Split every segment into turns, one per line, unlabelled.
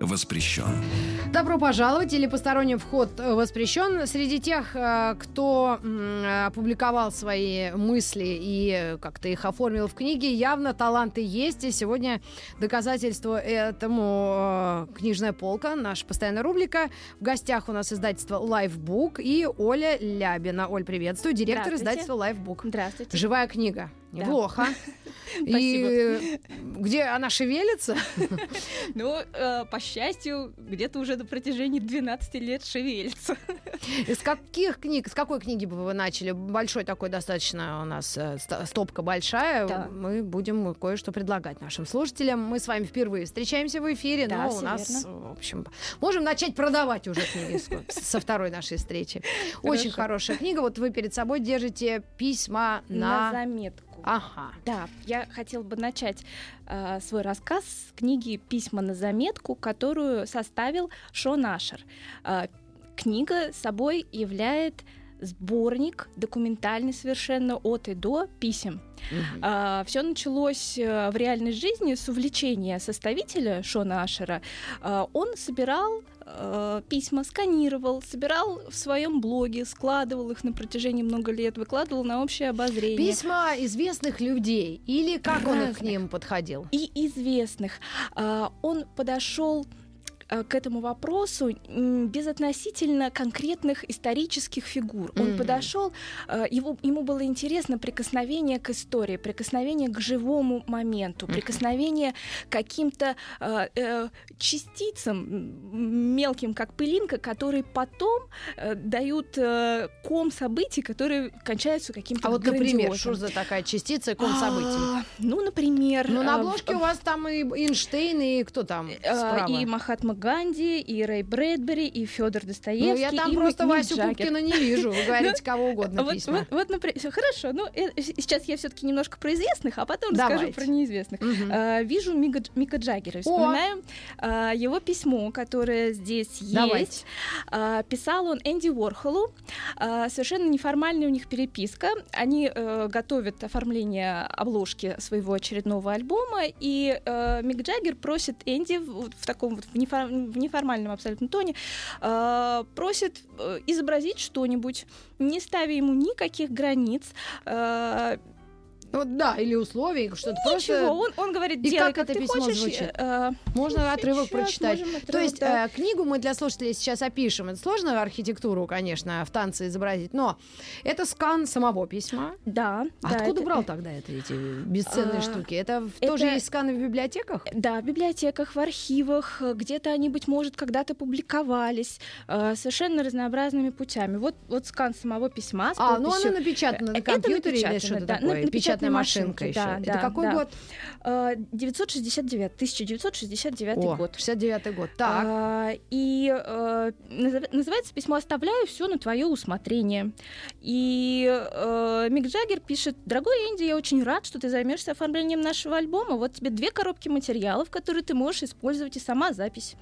воспрещен.
Добро пожаловать или посторонний вход э, воспрещен. Среди тех, э, кто опубликовал свои мысли и как-то их оформил в книге, явно таланты есть. И сегодня доказательство этому э, книжная полка, наша постоянная рубрика. В гостях у нас издательство Lifebook и Оля Лябина. Оль, приветствую. Директор издательства Lifebook.
Здравствуйте.
Живая книга. Неплохо. И где она шевелится?
Ну, э, по счастью, где-то уже на протяжении 12 лет шевелится.
Из каких книг, с какой книги бы вы начали? Большой такой достаточно у нас э, стопка большая. Да. Мы будем кое-что предлагать нашим слушателям. Мы с вами впервые встречаемся в эфире, да, но у нас, верно. в общем, можем начать продавать уже книги со второй нашей встречи. Очень хорошая книга. Вот вы перед собой держите письма на...
На заметку.
Ага.
Да, я хотела бы начать э, свой рассказ с книги «Письма на заметку», которую составил Шон Ашер. Э, книга собой являет сборник документальный совершенно от и до писем. Угу. А, все началось э, в реальной жизни с увлечения составителя Шона Ашера. А, он собирал а, письма, сканировал, собирал в своем блоге, складывал их на протяжении много лет, выкладывал на общее обозрение.
Письма известных людей или как Разных. он к ним подходил?
И известных. А, он подошел Э, к этому вопросу безотносительно конкретных исторических фигур. Он mm-hmm. подошел, э, его, ему было интересно прикосновение к истории, прикосновение к живому моменту, mm-hmm. прикосновение к каким-то э, э, частицам мелким, как пылинка, которые потом э, дают э, ком событий, которые кончаются каким-то
А вот, например, что за такая частица ком событий? А,
ну, например...
Ну, на обложке у вас там и Эйнштейн, и кто там справа?
И Махатма Ганди, и Рэй Брэдбери, и Федор Достоевский. Ну,
я там
и
просто Мик Васю Джаггер. Пупкина не вижу. Вы говорите кого угодно
вот,
письма.
Вот, вот, например, хорошо, ну, э, сейчас я все-таки немножко про известных, а потом Давайте. расскажу про неизвестных. Угу. А, вижу Мика, Мика Джаггера. Вспоминаем а, его письмо, которое здесь Давайте. есть. А, писал он Энди Уорхолу. А, совершенно неформальная у них переписка. Они а, готовят оформление обложки своего очередного альбома, и а, Мик Джаггер просит Энди в, в таком вот в неформальном абсолютно тоне, э, просит изобразить что-нибудь, не ставя ему никаких границ, э,
ну да, или условий, что-то
Ничего, просто... он, он говорит,
И
делай,
как,
как
это письмо
хочешь.
звучит? Э, Можно отрывок прочитать. Отрывок, То есть да. э, книгу мы для слушателей сейчас опишем. Это сложную архитектуру, конечно, в танце изобразить, но это скан самого письма.
Да.
А
да
откуда это... брал тогда это, эти бесценные а, штуки? Это, это тоже есть сканы в библиотеках?
Да, в библиотеках, в архивах, где-то они, быть может, когда-то публиковались э, совершенно разнообразными путями. Вот, вот скан самого письма с
А, ну оно напечатано на компьютере или что-то
да,
такое?
Печатная машинка еще.
Да, Это да, какой
да.
год?
969, 1969 О, год.
69 год, так. А,
и а, называется письмо «Оставляю все на твое усмотрение». И а, Мик Джаггер пишет, «Дорогой Энди, я очень рад, что ты займешься оформлением нашего альбома. Вот тебе две коробки материалов, которые ты можешь использовать и сама запись.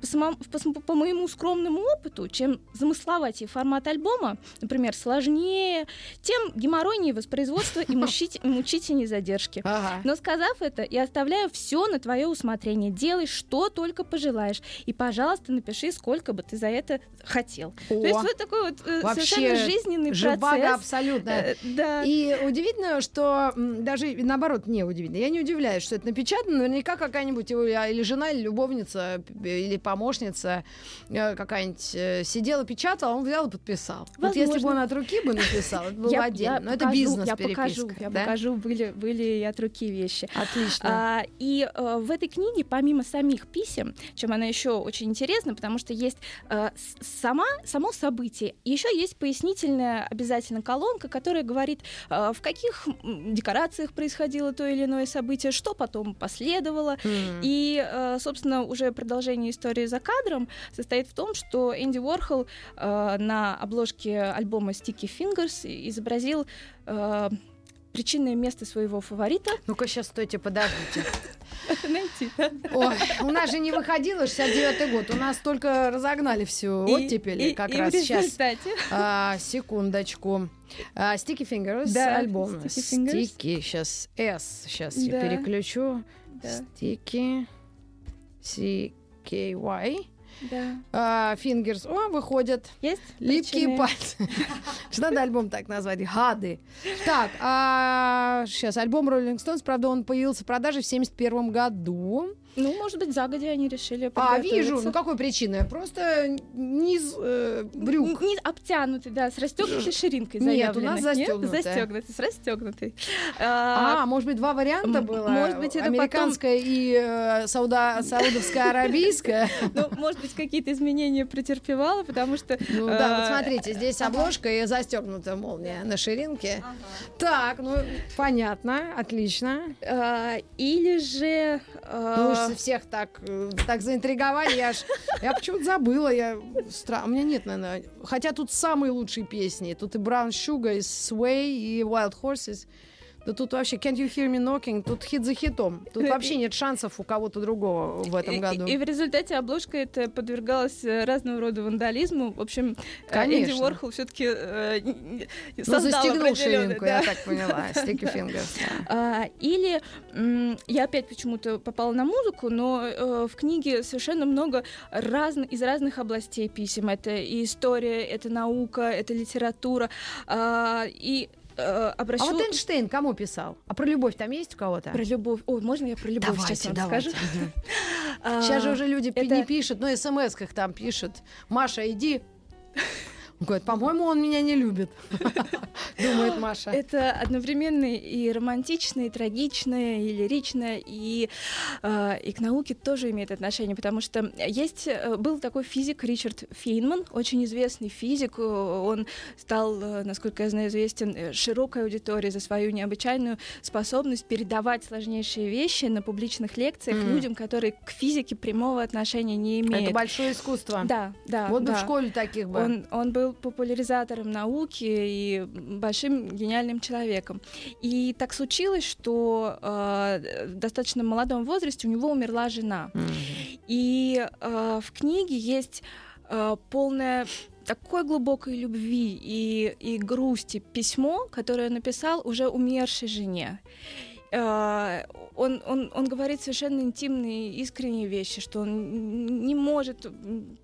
По, самому, по, по моему скромному опыту, чем замысловатее формат альбома, например, сложнее, тем геморройнее воспроизводство и мучить, мучительней задержки. Ага. Но сказав это, я оставляю все на твое усмотрение. Делай, что только пожелаешь. И, пожалуйста, напиши, сколько бы ты за это хотел. О, То есть вот такой вот э, Вообще совершенно жизненный процесс.
абсолютно. Э, да. И удивительно, что даже наоборот не удивительно. Я не удивляюсь, что это напечатано. Наверняка какая-нибудь или жена, или любовница, или помощница э, какая-нибудь сидела, печатала, он взял и подписал. Возможно. Вот если бы он от руки бы написал, это было отдельно. Но это бизнес
Я покажу, я да? Покажу, были, были и от руки вещи.
Отлично.
А, и а, в этой книге, помимо самих писем, чем она еще очень интересна, потому что есть а, сама, само событие, еще есть пояснительная обязательно колонка, которая говорит, а, в каких декорациях происходило то или иное событие, что потом последовало. Mm. И, а, собственно, уже продолжение истории за кадром состоит в том, что Энди Уорхол а, на обложке альбома Sticky Fingers изобразил причинное место своего фаворита.
Ну-ка, сейчас, стойте, подождите.
Найти?
Ой, у нас же не выходило 69-й год, у нас только разогнали всю оттепель как раз сейчас. А, секундочку. А, Sticky Fingers
Да,
альбом.
Sticky Fingers.
Sticky, сейчас S, сейчас я переключу.
Да.
Sticky, C-K-Y.
Да.
А, Fingers, о, выходят.
Есть?
Липкие
причины?
пальцы. Что надо альбом так назвать? Гады. Так, а, сейчас альбом Rolling Stones, правда, он появился в продаже в 71 году.
Ну, может быть, загодя они решили
А, вижу. Ну, какой причины? Просто низ э, брюк.
Н- Не обтянутый, да, с расстегнутой ширинкой
Нет, у нас застёгнутая.
застегнутый, с расстегнутой.
А, может быть, два варианта было?
может быть, это
Американская и э, сауда, саудовская арабийская.
Ну, может быть, какие-то изменения претерпевала, потому что...
Ну да, вот
э,
смотрите, здесь обложка и застегнутая молния на ширинке. Так, ну понятно, отлично.
э, Или же... э,
Ну уж всех так, э, так заинтриговали, я ж, я почему-то забыла, я стра... у меня нет, наверное, хотя тут самые лучшие песни, тут и Brown Sugar, и Sway, и Wild Horses, да тут вообще Can't You Hear Me Knocking, тут хит за хитом, тут вообще нет шансов у кого-то другого в этом
и-
году.
И, в результате обложка это подвергалась э, разного рода вандализму. В общем, э,
Конечно.
Энди Уорхол все-таки
Ну,
создал
застегнул ширинку,
да.
я так поняла, Sticky Fingers. да.
А, или я опять почему-то попала на музыку, но э, в книге совершенно много разно- из разных областей писем. Это и история, это наука, это литература. А, и э, обращу...
А вот Эйнштейн кому писал? А про любовь там есть у кого-то?
Про любовь. Ой, можно я про любовь сейчас
Давайте,
вам
давайте.
скажу? А,
Сейчас же уже люди не пишут, но смс-ках там пишут. Маша, иди. Говорит, по-моему, он меня не любит. Думает Маша.
Это одновременно и романтичное, и трагичное, и лиричное, и, э, и к науке тоже имеет отношение, потому что есть э, был такой физик Ричард Фейнман, очень известный физик. э, Он стал, э, насколько я знаю, известен широкой аудитории за свою необычайную способность передавать сложнейшие вещи на публичных лекциях
Мгм.
людям, которые к физике прямого отношения не имеют.
Это большое искусство.
Да, да.
Вот бы
да.
в школе таких бы.
Он, он был популяризатором науки и большим гениальным человеком. И так случилось, что э, в достаточно молодом возрасте у него умерла жена.
Мгм.
И э, в книге есть э, полное такой глубокой любви и, и грусти письмо, которое написал уже умершей жене. Э, Он, он, он говорит совершенно интимные, искренние вещи, что он не может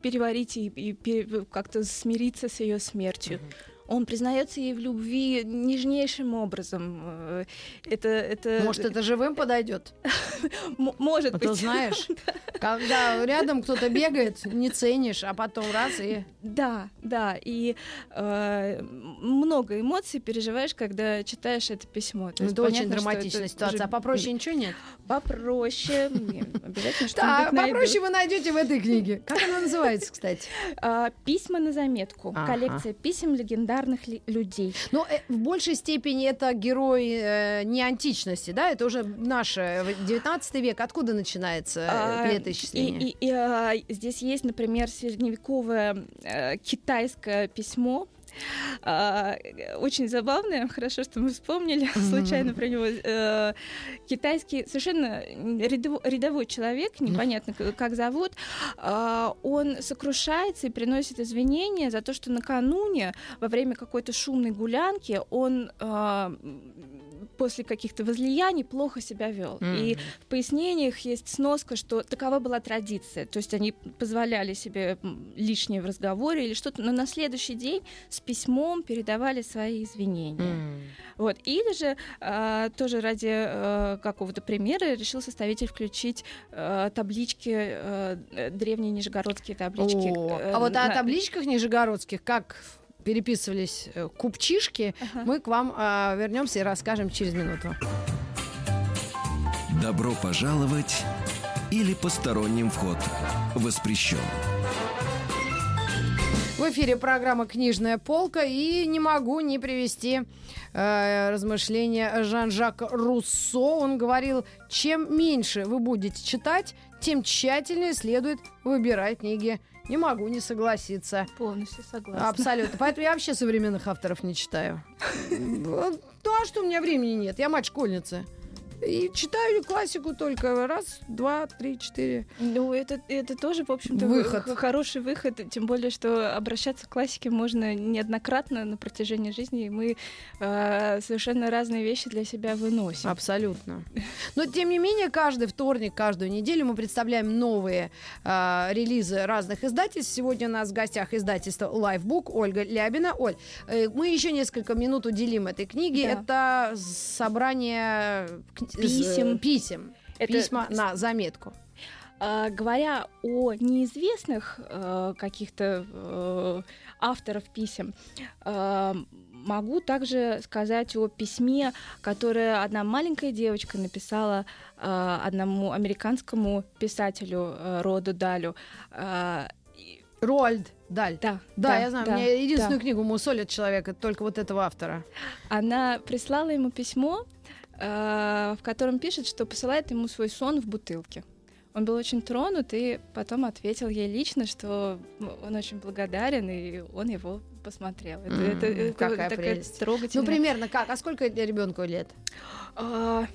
переварить и, и пере- как-то смириться с ее смертью. Он признается ей в любви нежнейшим образом. Э, Это, это
Может, это живым подойдет?
может
А то
быть.
знаешь, когда рядом кто-то бегает, не ценишь, а потом раз и...
Да, да, и э, много эмоций переживаешь, когда читаешь это письмо. То
Ну, это очень
понятно,
драматичная ситуация.
уже
А попроще ничего нет?
Попроще. Обязательно
Да,
что-нибудь
попроще вы найдете в этой книге. Как она называется, кстати?
А, Письма на заметку. Коллекция писем легендарных ли- людей.
Ну, э, в большей степени это герои э, не античности, да? Это уже наш э, 19 век. Откуда начинается э,
А,
летоисчисление?
И, и- и, а, здесь есть, например, средневековое э, китайское письмо. А, очень забавное, хорошо, что мы вспомнили случайно про него. Э, китайский совершенно рядово- рядовой человек, непонятно как зовут, а, он сокрушается и приносит извинения за то, что накануне во время какой-то шумной гулянки он а, после каких-то возлияний плохо себя вел. И
Мгм.
в пояснениях есть сноска, что такова была традиция. То есть они позволяли себе лишнее в разговоре или что-то, но на следующий день с письмом передавали свои извинения.
М.
Вот. Или же а, тоже ради а, какого-то примера решил составитель включить а, таблички, э, древние нижегородские таблички.
О,
э,
А вот о
на-
табличках нижегородских, как переписывались э, купчишки,
Ага.
мы к вам а, вернемся и расскажем через минуту.
Добро пожаловать или посторонним вход воспрещен.
В эфире программа «Книжная полка» и не могу не привести э, размышления Жан-Жак Руссо. Он говорил, чем меньше вы будете читать, тем тщательнее следует выбирать книги Не могу не согласиться.
Полностью согласна.
Абсолютно. Поэтому я вообще современных авторов не читаю. Ну а что у меня времени нет? Я мать школьницы. И читаю классику только раз, два, три, четыре.
Ну, это, это тоже, в общем-то,
Выход.
хороший выход. Тем более, что обращаться к классике можно неоднократно на протяжении жизни, и мы э, совершенно разные вещи для себя выносим.
Абсолютно. Но тем не менее, каждый вторник, каждую неделю мы представляем новые а, релизы разных издательств. Сегодня у нас в гостях издательство Lifebook Ольга Лябина. Оль, э, мы еще несколько минут уделим этой книге. Это собрание
Писем.
э, писем.
Это-
Письма на заметку.
А, говоря о неизвестных э, каких-то э, авторов писем, э, могу также сказать о письме, которое одна маленькая девочка написала э, одному американскому писателю э, Роду Далю. Э,
Роальд Даль.
да,
Да, я знаю.
да,
Мне единственную
да.
книгу мусолит человек, это только вот этого автора.
Она прислала ему письмо, в котором пишет, что посылает ему свой сон в бутылке. Он был очень тронут и потом ответил ей лично, что он очень благодарен, и он его посмотрел. Это,
М,
это- это
какая
такая
прелесть.
трогательная.
Ну, примерно как? А сколько ребенку лет?
А,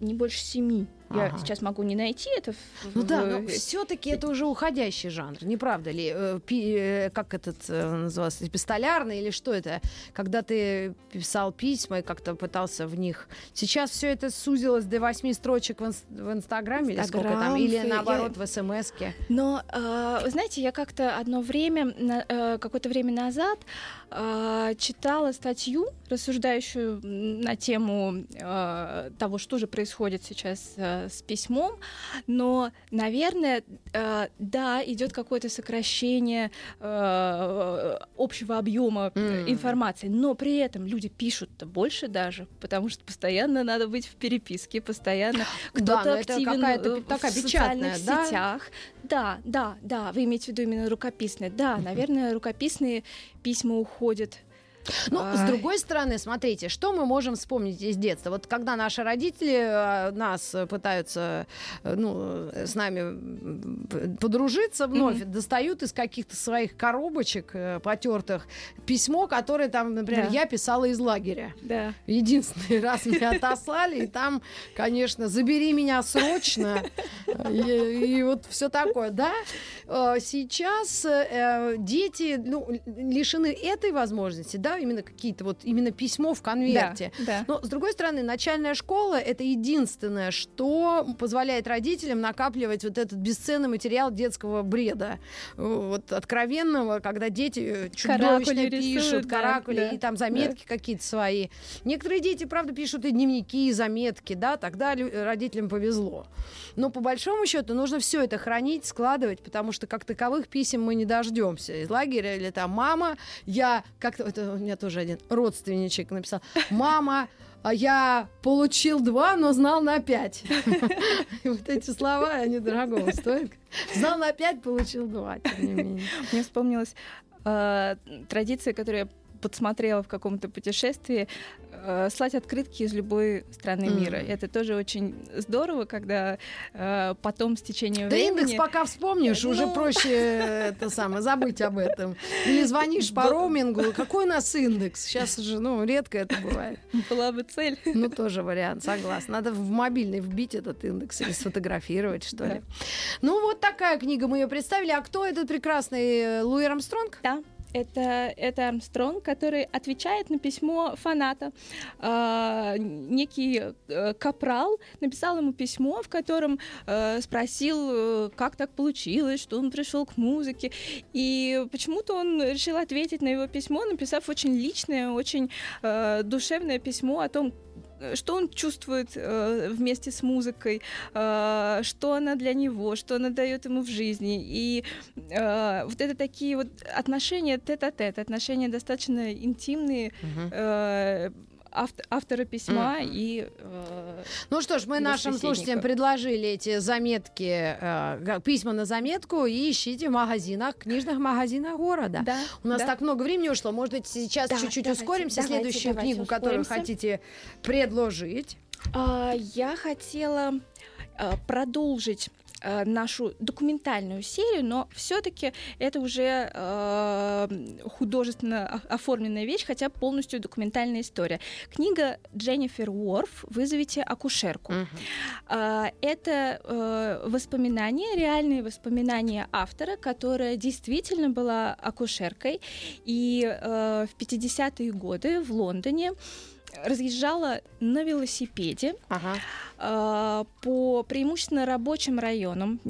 не больше семи. Я
Ага.
сейчас могу не найти это. в-
Ну да,
в-
но все-таки это уже уходящий жанр, не правда ли? Э, пи- э, как этот э, назывался, эпистолярный или что это? Когда ты писал письма и как-то пытался в них. Сейчас все это сузилось до восьми строчек в, инс- в Инстаграме или сколько там,
Инстаграм,
или наоборот в СМСке.
Но, э, вы знаете, я как-то одно время, на- э, какое-то время назад э, читала статью, рассуждающую на тему э, того, что же происходит сейчас э, с письмом, но, наверное, э, да, идет какое-то сокращение э, общего объема
М.
информации, но при этом люди пишут-то больше даже, потому что постоянно надо быть в переписке, постоянно кто-то
Да, это
активен
какая-то
э,
такая
в социальных
да?
сетях. Да, да, да. Вы имеете в виду именно рукописные. Да, наверное, рукописные письма уходят.
Ну, с
Ай.
другой стороны, смотрите, что мы можем вспомнить из детства? Вот когда наши родители э, нас пытаются, э, ну, э, с нами подружиться вновь, достают из каких-то своих коробочек потертых письмо, которое там, например,
Да.
я писала из лагеря.
Да.
Единственный раз меня отослали, и там, конечно, забери меня срочно, и, и вот все такое, да. Сейчас дети ну, лишены этой возможности, да, именно какие-то вот именно письмо в конверте.
Да.
Но, с другой стороны, начальная школа — это единственное, что позволяет родителям накапливать вот этот бесценный материал детского бреда. Э, Вот откровенного, когда дети чудовищно
Каракули
пишут,
рисуют, да,
каракули,
да,
и там заметки какие-то свои. Некоторые дети, правда, пишут и дневники, и заметки, да, тогда лю- родителям повезло. Но по большому счету нужно все это хранить, складывать, потому что как таковых писем мы не дождемся. Из лагеря или там мама, я как-то, это меня тоже один родственничек написал, мама, а я получил два, но знал на пять. Вот эти слова, они дорогого стоят. Знал на пять, получил два, тем не менее.
Мне вспомнилась э, традиция, которую я подсмотрела в каком-то путешествии, э, слать открытки из любой страны
Мгм.
мира. Это тоже очень здорово, когда э, потом с течением
Да
времени...
индекс пока вспомнишь, уже
Ну.
проще э, это самое, забыть об этом. Или звонишь по
Да.
роумингу, какой у нас индекс? Сейчас же, ну, редко это бывает.
Была бы цель.
Ну, тоже вариант, согласна. Надо в мобильный вбить этот индекс или сфотографировать, что ли.
Да.
Ну, вот такая книга мы ее представили. А кто этот прекрасный э, Луи Армстронг?
Да, это, это Армстронг, который отвечает на письмо фаната. А, некий э, капрал написал ему письмо, в котором э, спросил, э, как так получилось, что он пришел к музыке. И почему-то он решил ответить на его письмо, написав очень личное, очень э, душевное письмо о том, э, что он чувствует э, вместе с музыкой, э, что она для него, что она дает ему в жизни. И э, вот это такие вот отношения тет-а-тет, отношения достаточно интимные э, авт- автора письма
Мгм.
и э,
Ну что ж, мы нашим слушателям предложили эти заметки, э, письма на заметку, и ищите в магазинах, книжных магазинах города.
да,
У нас
да.
так много времени ушло. Может быть, сейчас
Да,
чуть-чуть
давайте,
ускоримся.
давайте,
Следующую
давайте
книгу, которую
ускоримся.
хотите предложить.
А, я хотела а, продолжить э, нашу документальную серию, но все-таки это уже э, художественно оформленная вещь, хотя полностью документальная история. Книга Дженнифер Уорф «Вызовите акушерку». Uh-huh. Это э, воспоминания, реальные воспоминания автора, которая действительно была акушеркой, и э, в 50-е годы в Лондоне разъезжала на велосипеде ага. э, по преимущественно рабочим районам,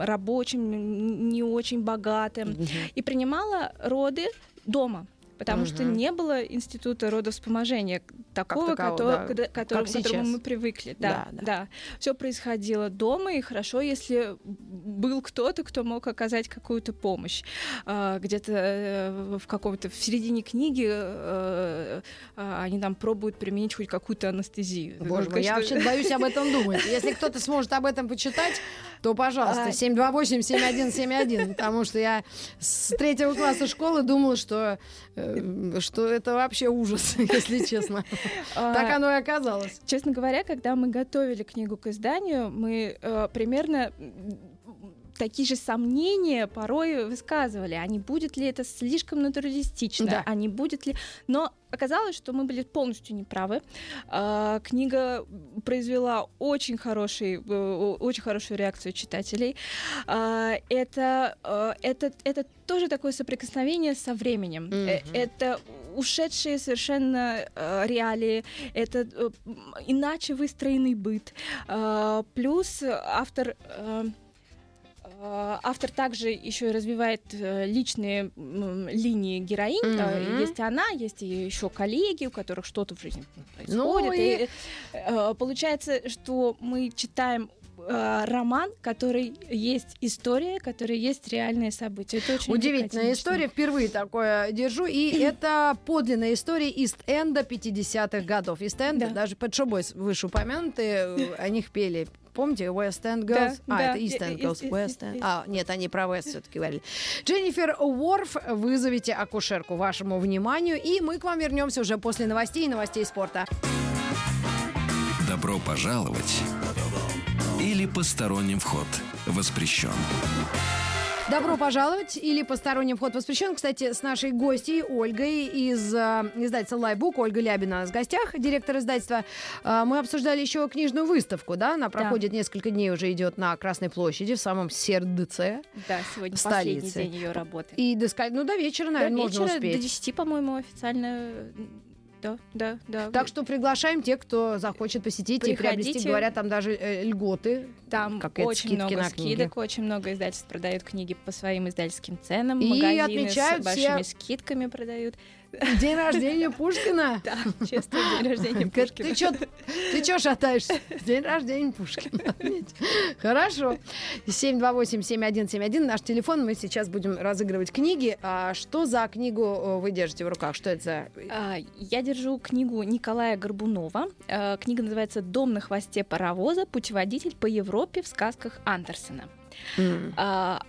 рабочим, не очень богатым, угу. и принимала роды дома потому угу. что не было института родовспоможения такого, такового, который, да. который, к которому мы привыкли. Да, да, да. да. Все происходило дома, и хорошо, если был кто-то, кто мог оказать какую-то помощь. А, где-то э, в каком-то в середине книги э, э, они там пробуют применить хоть какую-то анестезию.
Боже мой, я вообще боюсь об этом думать. Если кто-то сможет об этом почитать, то, пожалуйста, 728-7171, а. потому что я с третьего класса школы думала, что что это вообще ужас, если честно. А, так оно и оказалось.
Честно говоря, когда мы готовили книгу к изданию, мы э, примерно такие же сомнения порой высказывали, а не будет ли это слишком натуралистично, да. а не будет ли... Но оказалось, что мы были полностью неправы. А, книга произвела очень, хороший, э, очень хорошую реакцию читателей. А, это, э, это, это тоже такое соприкосновение со временем. Mm-hmm. Это ушедшие совершенно реалии, это иначе выстроенный быт. Э, плюс автор... Э, Э, автор также еще и развивает э, личные линии героинь. Mm-hmm. Есть она, есть еще коллеги, у которых что-то в жизни происходит. Ну, и... И, получается, что мы читаем роман, который есть история, который есть реальные события. Это очень
Удивительная история, впервые такое держу. И это подлинная история Ист-Энда 50-х годов. Ист-Энд, да. даже под шубой вышеупомянутые, о них пели Помните, West End Girls? Да, а, да. это East End Girls. West End. А, нет, они про West все-таки говорили. Дженнифер Уорф, вызовите акушерку вашему вниманию, и мы к вам вернемся уже после новостей и новостей спорта.
Добро пожаловать или посторонним вход воспрещен.
Добро пожаловать или посторонний вход воспрещен. Кстати, с нашей гостьей Ольгой из э, издательства Лайбук, Ольга Лябина в гостях, директор издательства. Э, мы обсуждали еще книжную выставку, да? Она проходит да. несколько дней, уже идет на Красной площади, в самом сердце
Да, сегодня столицы. последний день ее работы.
И до, ну, до вечера, наверное, до
вечера,
можно успеть.
До 10, по-моему, официально да, да, да.
Так что приглашаем тех, кто захочет посетить Приходите. и приобрести, говорят, там даже э, льготы.
Там как очень много на скидок, очень много издательств продают книги по своим издательским ценам,
и
магазины
отмечают
с большими все... скидками продают.
День рождения Пушкина?
Да, честно, день рождения Пушкина.
Ты чё, ты чё шатаешься? День рождения Пушкина. Хорошо. 728-7171 наш телефон. Мы сейчас будем разыгрывать книги. А что за книгу э, вы держите в руках? Что это за...
А, я держу книгу Николая Горбунова. Э, книга называется «Дом на хвосте паровоза. Путеводитель по Европе в сказках Андерсона». Mm.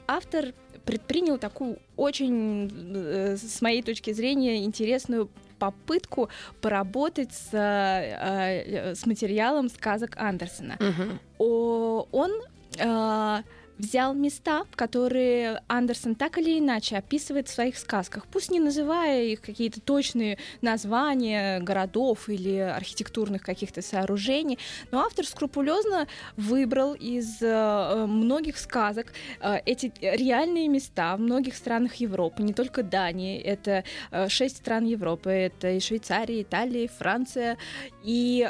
Автор предпринял такую очень, э, с моей точки зрения, интересную попытку поработать с, э, с материалом сказок Андерсона. Uh-huh. Он э, взял места, которые Андерсон так или иначе описывает в своих сказках, пусть не называя их какие-то точные названия городов или архитектурных каких-то сооружений, но автор скрупулезно выбрал из э, многих сказок э, эти реальные места в многих странах Европы, не только Дании, это э, шесть стран Европы, это и Швейцария, Италия, Франция, и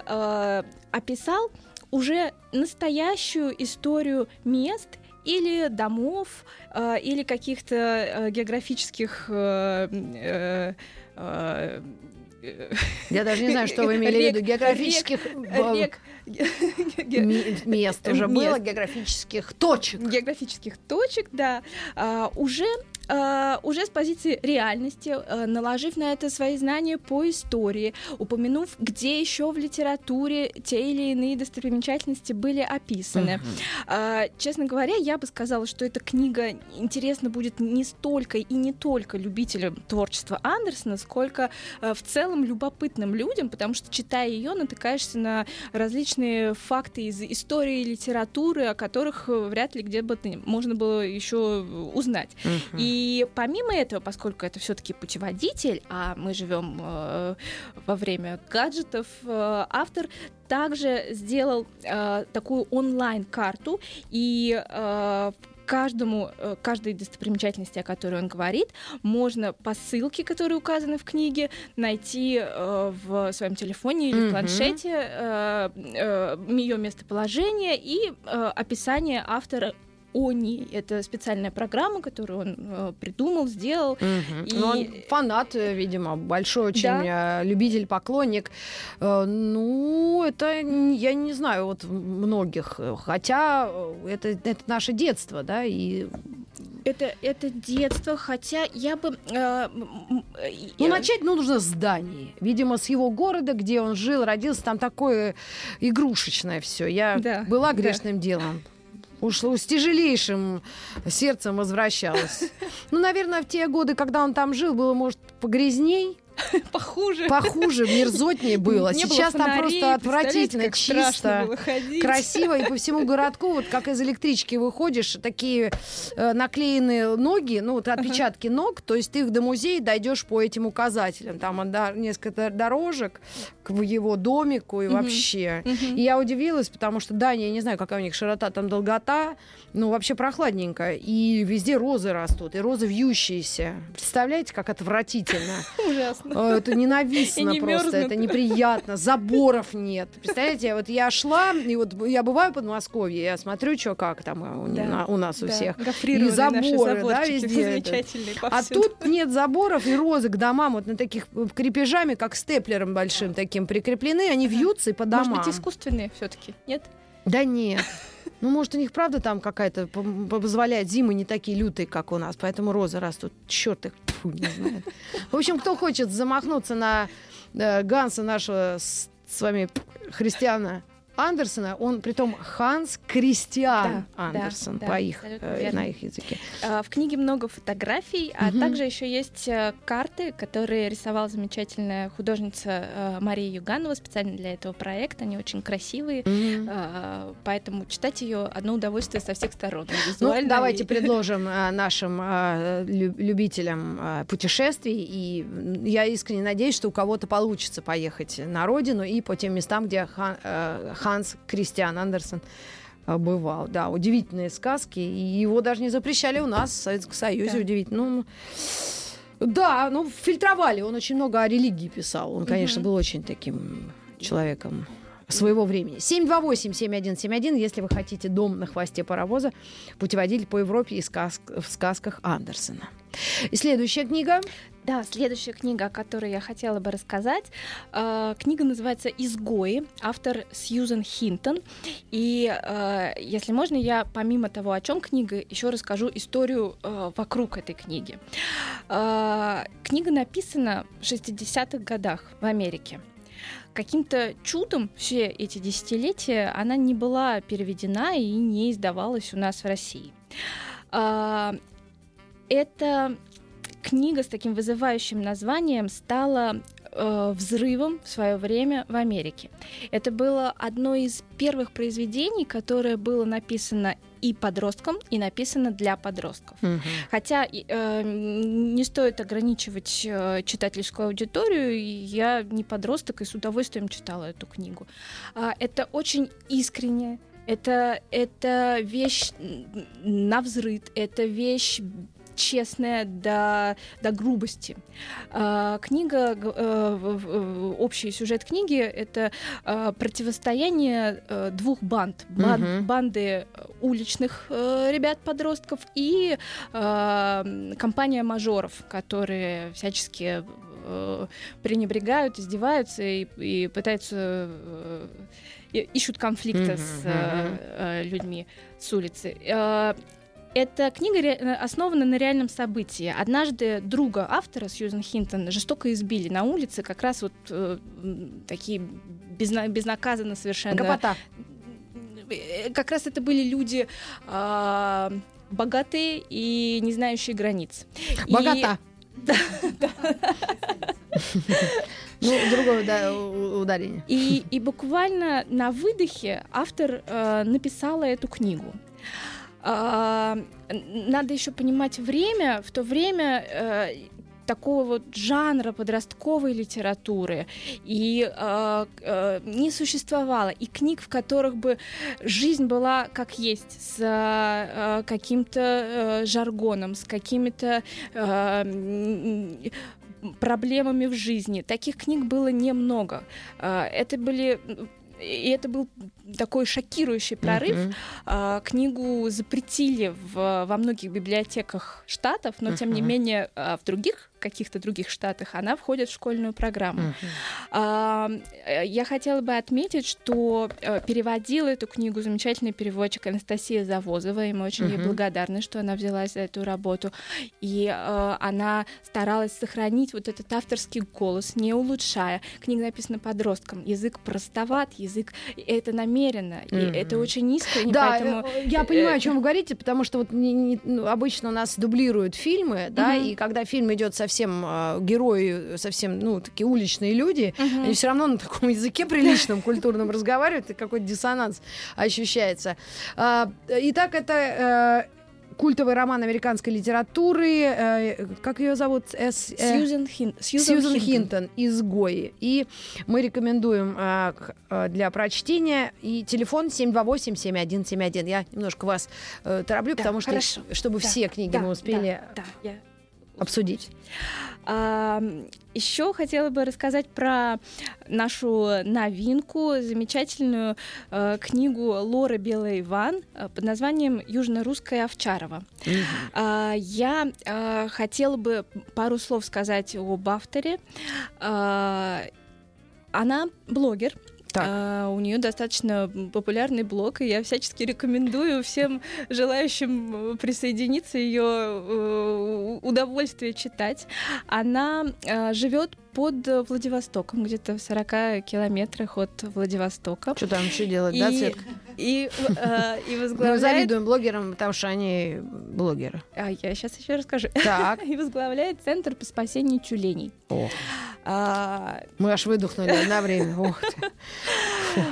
описал уже настоящую историю мест или домов, э, или каких-то э, географических э,
я даже не знаю, что вы имели в виду. Географических рек, рек, мест уже было, географических точек.
Географических точек, да. А, уже э, уже с позиции реальности, э, наложив на это свои знания по истории, упомянув, где еще в литературе те или иные достопримечательности были описаны. Э, честно говоря, я бы сказала, что эта книга интересна будет не столько и не только любителям творчества Андерсона, сколько э, в целом любопытным людям, потому что читая ее, натыкаешься на различные факты из истории и литературы, о которых э, вряд ли где бы можно было еще узнать.
Мгм.
И помимо этого, поскольку это все-таки путеводитель, а мы живем э, во время гаджетов, э, автор также сделал э, такую онлайн-карту и э, каждому, э, каждой достопримечательности, о которой он говорит, можно по ссылке, которые указаны в книге, найти э, в своем телефоне или
Мгм.
планшете э, э, ее местоположение и э, описание автора ОНИ. Это специальная программа, которую он э, придумал, сделал.
Мгм.
И-
Ну, он фанат, э, видимо, большой очень э, любитель, поклонник. Ну, это я не знаю вот многих, хотя это, это наше детство, да, и
Это, это детство, хотя я бы... э, э,
ну начать ну, нужно с Дании, видимо, с его города, где он жил, родился, там такое игрушечное все. Я
Да,
была
да.
грешным делом. Уж с тяжелейшим сердцем возвращалась. Ну, наверное, в те годы, когда он там жил, было, может, погрязней.
похуже.
Похуже, мерзотнее было.
Не было
Сейчас там
фонарей,
просто
представляете,
отвратительно, чисто,
было
красиво. И по всему городку, вот как из электрички выходишь, такие э, наклеенные ноги, ну вот отпечатки ног, то есть ты до музея дойдешь по этим указателям. Там да, несколько дорожек к его домику и
Мгм.
вообще.
Мгм.
И я удивилась, потому что Дания, я не знаю, какая у них широта, там долгота, ну вообще прохладненько. И везде розы растут, и розы вьющиеся. Представляете, как отвратительно.
Ужасно.
Э, Это ненавистно просто, это неприятно. Заборов нет. Представляете, вот я шла, и вот я бываю в Подмосковье, я смотрю, что как там э, у, нас у всех. И заборы, да, везде А тут нет заборов и розы к домам вот на таких э, крепежами, как степлером большим таким прикреплены, они вьются и по домам.
Может быть, искусственные все-таки, нет?
Да нет. Ну, может, у них правда там какая-то позволяет зимы не такие лютые, как у нас, поэтому розы растут. Черт их, тьфу, не знаю. В общем, кто хочет замахнуться на э, Ганса нашего с, с вами христиана Андерсона, он притом Ханс Кристиан
Да, да,
Андерсон
да,
по их,
абсолютно
э, на их языке.
А, В книге много фотографий, а
Мгм.
также еще есть э, карты, которые рисовала замечательная художница э, Мария Юганова специально для этого проекта. Они очень красивые, а, поэтому читать ее одно удовольствие со всех сторон. и
Ну,
визуально,
давайте
и-
предложим э, нашим лю- любителям путешествий. И я искренне надеюсь, что у кого-то получится поехать на родину и по тем местам, где Хан- э, Ханс Кристиан Андерсон э, бывал. Да, удивительные сказки. И его даже не запрещали у нас, в Советском Союзе.
Да.
Удивительно. Ну, да, ну, фильтровали. Он очень много о религии писал. Он, конечно, был очень таким человеком своего времени. 728-7171, если вы хотите дом на хвосте паровоза, путеводитель по Европе и сказ- в сказках Андерсона. И следующая книга.
Да, следующая книга, о которой я хотела бы рассказать. э, книга называется «Изгои», автор Сьюзен Хинтон. И, э, если можно, я помимо того, о чем книга, еще расскажу историю э, вокруг этой книги. Э, книга написана в 60-х годах в Америке. Каким-то чудом все эти десятилетия она не была переведена и не издавалась у нас в России. А, Это книга с таким вызывающим названием стала э, взрывом в свое время в Америке. Это было одно из первых произведений, которое было написано и подросткам, и написано для подростков. Хотя и, э, не стоит ограничивать э, читательскую аудиторию, я не подросток и с удовольствием читала эту книгу. А, это очень искренне, это, это вещь на взрыв, это вещь честная до, до грубости. А, книга, э, общий сюжет книги — это э, противостояние э, двух банд. Бан-
Мгм.
Банды э, уличных э, ребят-подростков и э, компания мажоров, которые всячески э, пренебрегают, издеваются и, и пытаются э, ищут конфликта
Мгм,
с э, э, людьми с улицы. Э, Эта книга ре- основана на реальном событии. Однажды друга автора, Сьюзен Хинтон, жестоко избили на улице, как раз вот э, такие безна- безнаказанно совершенно...
Гопота.
Э, Как раз это были люди а, богатые и не знающие границ. И-
Богата. Ну, другое да, ударение.
И, и буквально на выдохе автор э, написала эту книгу. А, надо еще понимать время. В то время э, такого вот жанра подростковой литературы и э, э, не существовало. И книг, в которых бы жизнь была как есть, с э, каким-то э, жаргоном, с какими-то э, проблемами в жизни. Таких книг было немного. А, Это были и это был такой шокирующий прорыв. А, Книгу запретили в, во многих библиотеках штатов, но тем не менее а, в других каких-то других штатах она входит в школьную программу. Э, Я хотела бы отметить, что э, переводила эту книгу замечательный переводчик Анастасия Завозова, и мы очень ей
Мгм.
благодарны, что она взялась за эту работу. И э, она старалась сохранить вот этот авторский голос, не улучшая. Книга написана подростком, язык простоват, язык это намеренно, и
Мгм.
это очень искренне,
Да,
поэтому...
э, я понимаю, о
э,
чем вы говорите, потому что вот не- не- ну, обычно у нас дублируют фильмы, да,
Мгм.
и когда фильм идет совсем э, герои, совсем, ну, такие уличные люди,
Мгм.
они все равно на таком языке приличном, культурном разговаривают, и какой-то диссонанс ощущается. А, Итак, это э, культовый роман американской литературы, э, как ее зовут? С- э,
Сьюзен, Хин-
Сьюзен Хинтон «Изгои». И мы рекомендуем к- а, для прочтения. И телефон 728-7171. Я немножко вас э, тороплю,
Да,
потому что,
хорошо.
чтобы
Да,
все книги
Да,
мы успели
Да, да, я
обсудить.
еще хотела бы рассказать про нашу новинку, замечательную э, книгу Лоры Белый Иван э, под названием «Южно-русская Овчарова». А, я э, хотела бы пару слов сказать об авторе. А, она блогер.
Так.
А, у нее достаточно популярный блог, и я всячески рекомендую всем желающим э, присоединиться ее э, удовольствие читать. Она э, живет под э, Владивостоком, где-то в 40 километрах от Владивостока.
Что там еще делать, да,
И,
Светка?
и, э, и
Мы
возглавляет...
завидуем блогерам, потому что они блогеры.
А я сейчас еще расскажу.
Так.
И возглавляет Центр по спасению тюленей.
О,
А,
мы аж выдохнули на время. Ух ты.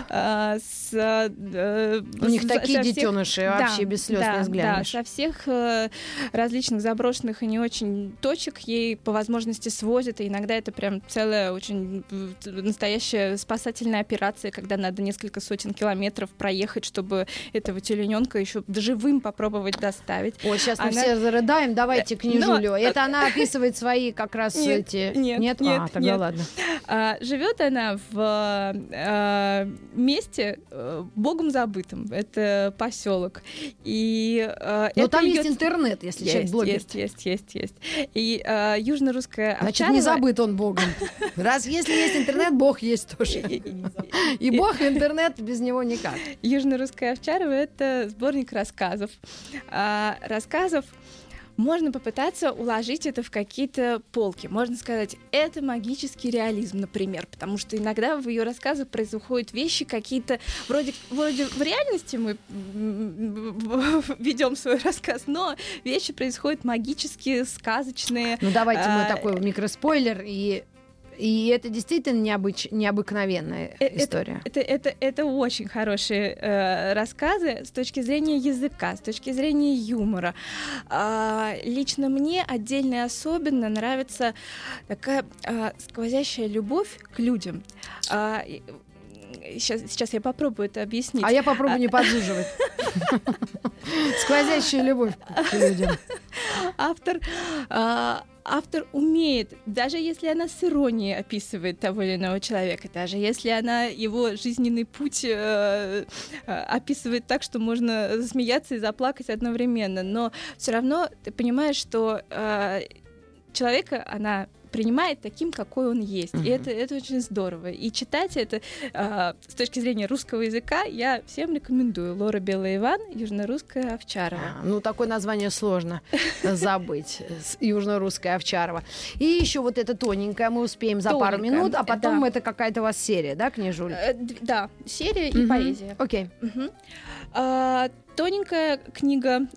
а, с, э,
У них
со-
такие
всех-
детеныши,
Да,
вообще без слез
да,
не
Да,
взглянешь.
со всех э, различных заброшенных и не очень точек ей по возможности свозят, и иногда это прям целая очень э, настоящая спасательная операция, когда надо несколько сотен километров проехать, чтобы этого тюлененка еще живым попробовать доставить.
Вот сейчас мы
Она-
все зарыдаем, давайте книжулю.
Но-
Это она описывает свои как раз
Нет,
эти...
нет,
Нет?
нет,
А, тогда
нет.
ладно.
А, живет она в э, месте э, богом забытым. Это поселок. И э,
Но там
её
есть интернет, если человек
есть,
блогер.
есть, есть, есть, есть. И э, южно-русская
Значит, не забыт он Богом. Раз если есть интернет, Бог есть тоже.
И
Бог, и интернет без него никак.
Южно-русская Овчарова — это сборник рассказов. А, рассказов можно попытаться уложить это в какие-то полки. Можно сказать, это магический реализм, например, потому что иногда в ее рассказах происходят вещи какие-то вроде, вроде в реальности мы ведем свой рассказ, но вещи происходят магические, сказочные.
Ну давайте мы
А,
такой микроспойлер и и это действительно необыч... необыкновенная
Э, это-
история.
Это, это, это очень хорошие э, рассказы с точки зрения языка, с точки зрения юмора. А, лично мне отдельно и особенно нравится такая а, сквозящая любовь к людям. И- сейчас, сейчас я попробую это объяснить.
А я попробую не подзуживать. Сквозящая любовь к людям.
автор, а, автор умеет, даже если она с иронией описывает того или иного человека, даже если она его жизненный путь э, э, описывает так, что можно засмеяться и заплакать одновременно, но все равно ты понимаешь, что э, человека она принимает таким, какой он есть. И это, это очень здорово. И читать это э, с точки зрения русского языка я всем рекомендую. Лора Белый Иван, Южно-Русская Овчарова.
А, ну, такое название сложно забыть. Южно-Русская Овчарова. И еще вот это тоненькое мы успеем за пару минут, а потом это какая-то у вас серия, да, книжуль?
Э, да, серия и поэзия.
Окей.
Тоненькая книга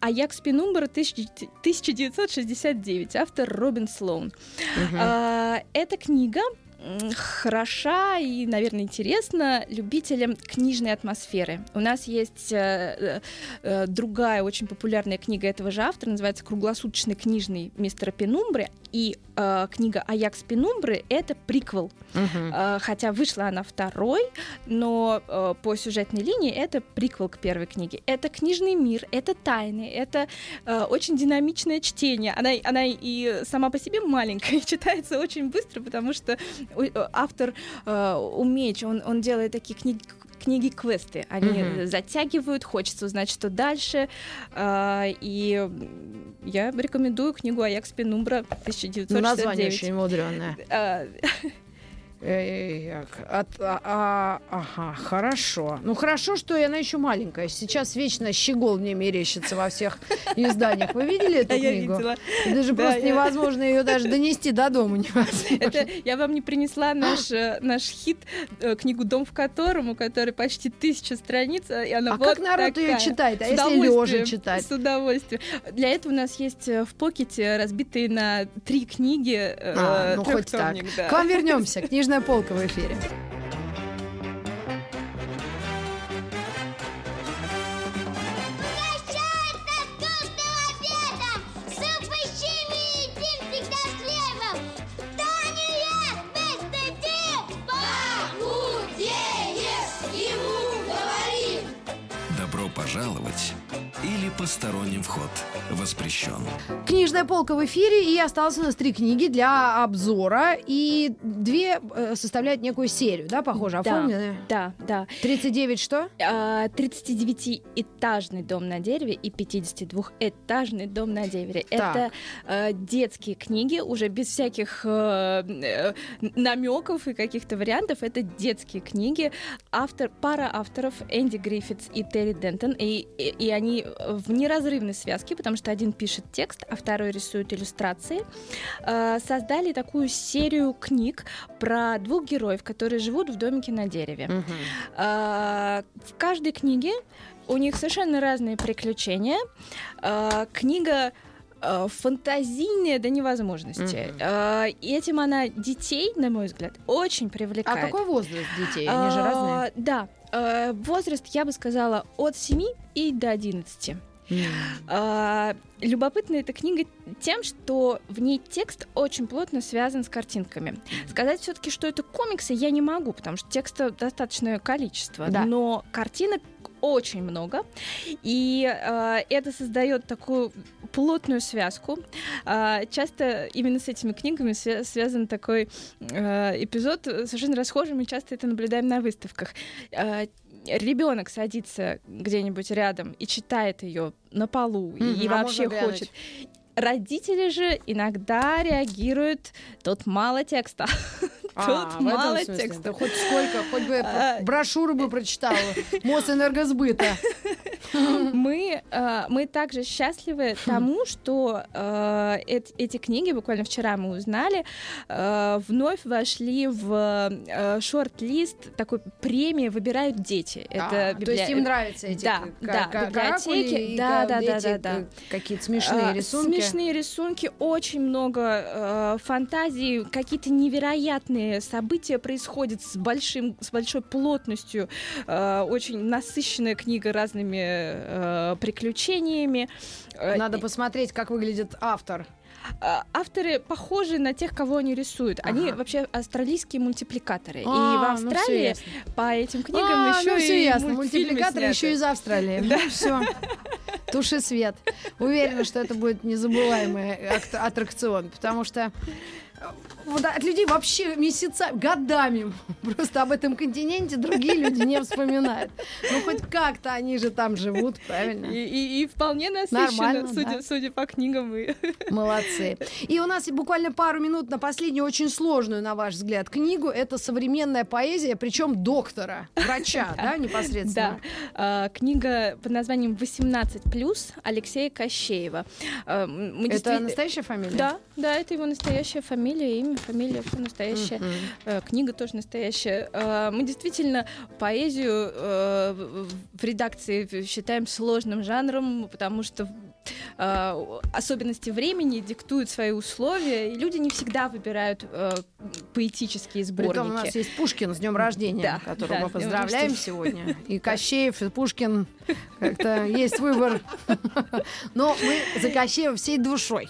«Аякс Пенумбра» 1000 1969, автор Робин Слоун. А, эта книга хороша и, наверное, интересна любителям книжной атмосферы. У нас есть э, э, другая очень популярная книга этого же автора, называется «Круглосуточный книжный мистера Пенумбры», и э, книга «Аякс Пенумбры» — это приквел.
Мгм.
Э, хотя вышла она второй, но э, по сюжетной линии это приквел к первой книге. Это книжный мир, это тайны, это э, очень динамичное чтение. Она, она и сама по себе маленькая, читается очень быстро, потому что э, автор э, умеет, он, он делает такие книги книги-квесты. Они
Мгм.
затягивают, хочется узнать, что дальше. А, и я рекомендую книгу «Аякс Пенумбра»
Ну,
1969.
название очень мудреное.
А,
а, ага, хорошо. Ну хорошо, что она еще маленькая. Сейчас вечно щегол мне мерещится во всех изданиях. Вы видели эту
А я
книгу?
видела.
Даже
Да,
просто
я-
невозможно ее даже донести до дома невозможно.
Это я вам не принесла наш, э, наш хит, э, книгу «Дом в котором», у которой почти тысяча страниц, э, и она
А
вот
как народ ее
такая.
читает? А если лежа читать?
С удовольствием. Для этого у нас есть э, в покете разбитые на три книги э,
А, ну хоть так.
да.
К вам вернемся. Книжная полка в эфире.
Посторонним вход воспрещен.
Книжная полка в эфире, и осталось у нас три книги для обзора, и две э, составляют некую серию, да, похоже,
Да.
оформленные?
Да, да.
39 что?
А, 39-этажный дом на дереве и 52-этажный дом на дереве.
Так.
Это э, детские книги, уже без всяких намеков и каких-то вариантов. Это детские книги. Автор, пара авторов Энди Гриффитс и Терри Дентон. И, и, и они в неразрывной связке, потому что один пишет текст, а второй рисует иллюстрации. Э, создали такую серию книг про двух героев, которые живут в домике на дереве. А, В каждой книге у них совершенно разные приключения. А, Книга а, фантазийная до невозможности. А, И этим она детей, на мой взгляд, очень
А
привлекает.
какой возраст детей? Они же разные.
А, Да. А, Возраст, я бы сказала, от 7 и до 11. А, Любопытна эта книга тем, что в ней текст очень плотно связан с картинками. Сказать все-таки, что это комиксы, я не могу, потому что текста достаточное количество.
Да.
Но картинок очень много, и э, это создает такую плотную связку. А, часто именно с этими книгами свя- связан такой э, эпизод совершенно расхожий, мы часто это наблюдаем на выставках. Ребенок садится где-нибудь рядом и читает ее на полу и-
Мгм,
и
а
вообще хочет. Родители же иногда реагируют, тут мало текста.
А,
Тут мало текста.
Хоть сколько, хоть бы
А,
брошюру бы прочитала. Мосэнергосбыта.
Мы, э, мы также счастливы тому, что э, эт- эти книги, буквально вчера мы узнали, э, вновь вошли в шорт-лист такой премии «Выбирают дети». Это
А, То есть
библи-
им нравятся эти
Да, да, библиотеки.
и
Да, да, да, да, да.
Какие-то смешные
А,
рисунки.
Смешные рисунки, очень много э, фантазий, какие-то невероятные события происходят с, большим, с большой плотностью. Э, очень насыщенная книга разными э, приключениями. Э,
Надо посмотреть, как выглядит автор.
А, Авторы похожи на тех, кого они рисуют. Они
Ага.
вообще австралийские мультипликаторы. и в
А, ну
Австралии
ясно.
по этим книгам
А,
еще
ну
и
ясно.
мультфильмы
Мультипликатор
сняты.
еще из Австралии. Ну все. Туши свет. Уверена, что это будет незабываемый аттракцион, потому что вот от людей вообще месяца, годами просто об этом континенте другие люди не вспоминают. Ну, хоть как-то они же там живут, правильно?
И, и- и вполне насыщенно,
Нормально,
судя,
да.
судя по книгам. И...
Молодцы. И у нас буквально пару минут на последнюю очень сложную, на ваш взгляд, книгу. Это современная поэзия, причем доктора, врача, да, непосредственно.
Да, А, книга под названием «18+,» Алексея Кощеева. А,
Это настоящая фамилия?
Да, да, это его настоящая фамилия, имя, фамилия, все настоящее. Э, Книга тоже настоящая. Э, Мы действительно поэзию э, в редакции считаем сложным жанром, потому что э, особенности времени диктуют свои условия, и люди не всегда выбирают э, поэтические сборники.
Притом у нас есть Пушкин с днем рождения,
Да,
которого
да,
мы поздравляем
рождения.
сегодня. И Кощеев, и Пушкин. Как-то есть выбор. Но мы за Кощеева всей душой.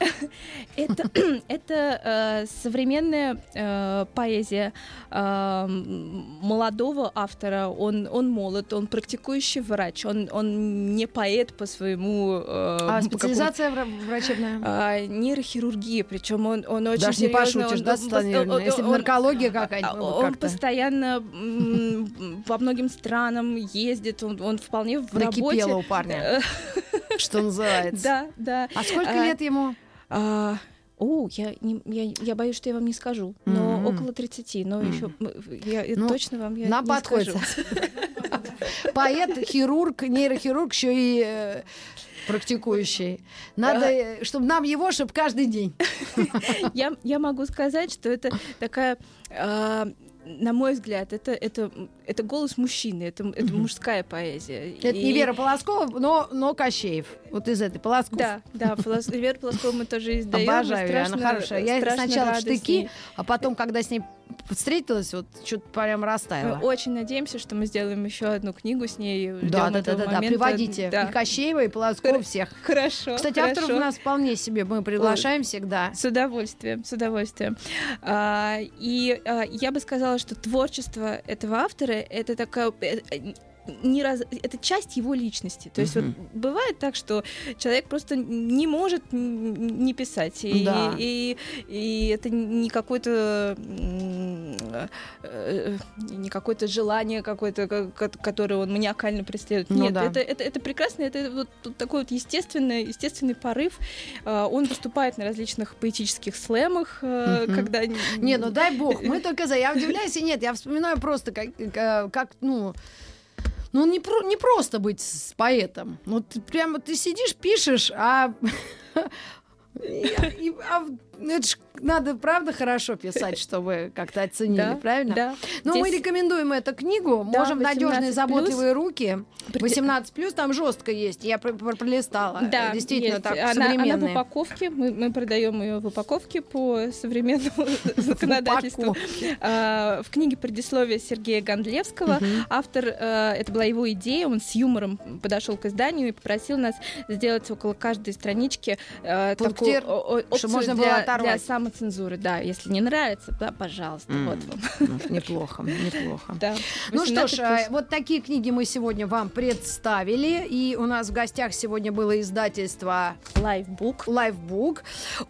Это, это э, современная э, поэзия э, молодого автора. Он, он молод, он практикующий врач, он, он не поэт по своему... э,
А специализация вра- врачебная?
А, нейрохирургия, причем он, он очень
Даже не
серьезно,
пошутишь,
он-
да,
он
Светлана Юрьевна?
он-
Если бы
он-
наркология какая-нибудь,
а, он
как-то.
постоянно по многим странам ездит, он, он вполне в
Накипело
работе.
у парня, что называется.
Да, да.
А сколько
А,
лет ему?
А, о, я, не, я, я боюсь, что я вам не скажу, но
Мгм.
около 30, но
Мгм.
еще я, я
Ну,
точно вам я
Нам
не
подходит.
скажу.
Поэт, хирург, нейрохирург, еще и э, практикующий. Надо, чтобы нам его, чтобы каждый день.
Я, я могу сказать, что это такая, а, на мой взгляд, это, это, это голос мужчины, это, это мужская поэзия.
Это не
И-
Вера Полоскова, но, но Кощеев. Вот из этой Полосков.
Да, да, Полос- Веру Полоскову мы тоже издаем.
Обожаю, ее, она
страшно-
хорошая. Я
страшно
сначала
с
штыки, а потом, когда с ней встретилась, вот что-то прям
Мы
растаяла.
очень надеемся, что мы сделаем еще одну книгу с ней.
Да, да, да, да, да. Приводите
Да.
и Кощеева, и Полоскова,
Хор-
всех.
Хорошо.
Кстати, авторов
хорошо.
у нас вполне себе мы приглашаем всегда.
С удовольствием, с удовольствием. А, и а, я бы сказала, что творчество этого автора это такая э, не раз, это часть его личности. То есть
Мгм.
вот бывает так, что человек просто не может не писать. И,
Да.
и, и это не какое-то э, не какое-то желание какое-то, ко- ко- которое он маниакально преследует.
Ну
Нет,
да.
это, это, это прекрасно, это вот такой вот естественный, естественный порыв. А, Он выступает на различных поэтических слэмах, э,
Мгм.
когда...
Не, ну дай бог, мы только за. Я удивляюсь, и нет, я вспоминаю просто, как, как, как, ну, ну не, про, не просто быть с поэтом. Ну, ты прямо ты сидишь, пишешь, а... и- и- а это ж надо, правда, хорошо писать, чтобы как-то оценили,
Да,
правильно?
Да.
Ну, мы
Здесь-
рекомендуем эту книгу.
Да,
Можем в надежные
18+.
заботливые руки.
При-
18 плюс там жестко есть. Я про- про- пролистала.
Да,
Действительно,
есть.
так
она, она в упаковке. Мы, мы продаем ее в упаковке по современному законодательству. А, В книге предисловие Сергея Гондлевского. Автор, э, это была его идея, он с юмором подошел к изданию и попросил нас сделать около каждой странички э, такую о- о-
чтобы
опцию
можно было
для,
оторвать.
для самоцензуры. Да, если не нравится, да, пожалуйста,
М.
вот вам.
Ну, Неплохо, неплохо.
Да.
Ну что ж,
18+.
э, вот такие книги мы сегодня вам представили. И у нас в гостях сегодня было издательство
Лайфбук.
Lifebook.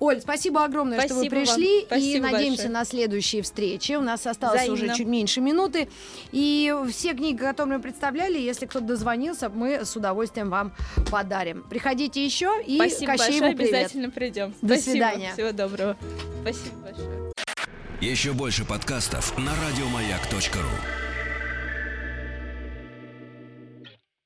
Оль, спасибо огромное, что вы
Спасибо вам.
пришли. И
Спасибо
надеемся
большое.
на следующие встречи. У нас осталось
Взаимно.
уже чуть меньше минуты. И все книги, которые мы представляли, если кто-то дозвонился, мы с удовольствием вам подарим. Приходите еще и
Спасибо большое,
привет.
обязательно придем.
До
Спасибо.
свидания.
Всего доброго. Спасибо большое.
Еще больше подкастов на радиомаяк.ру.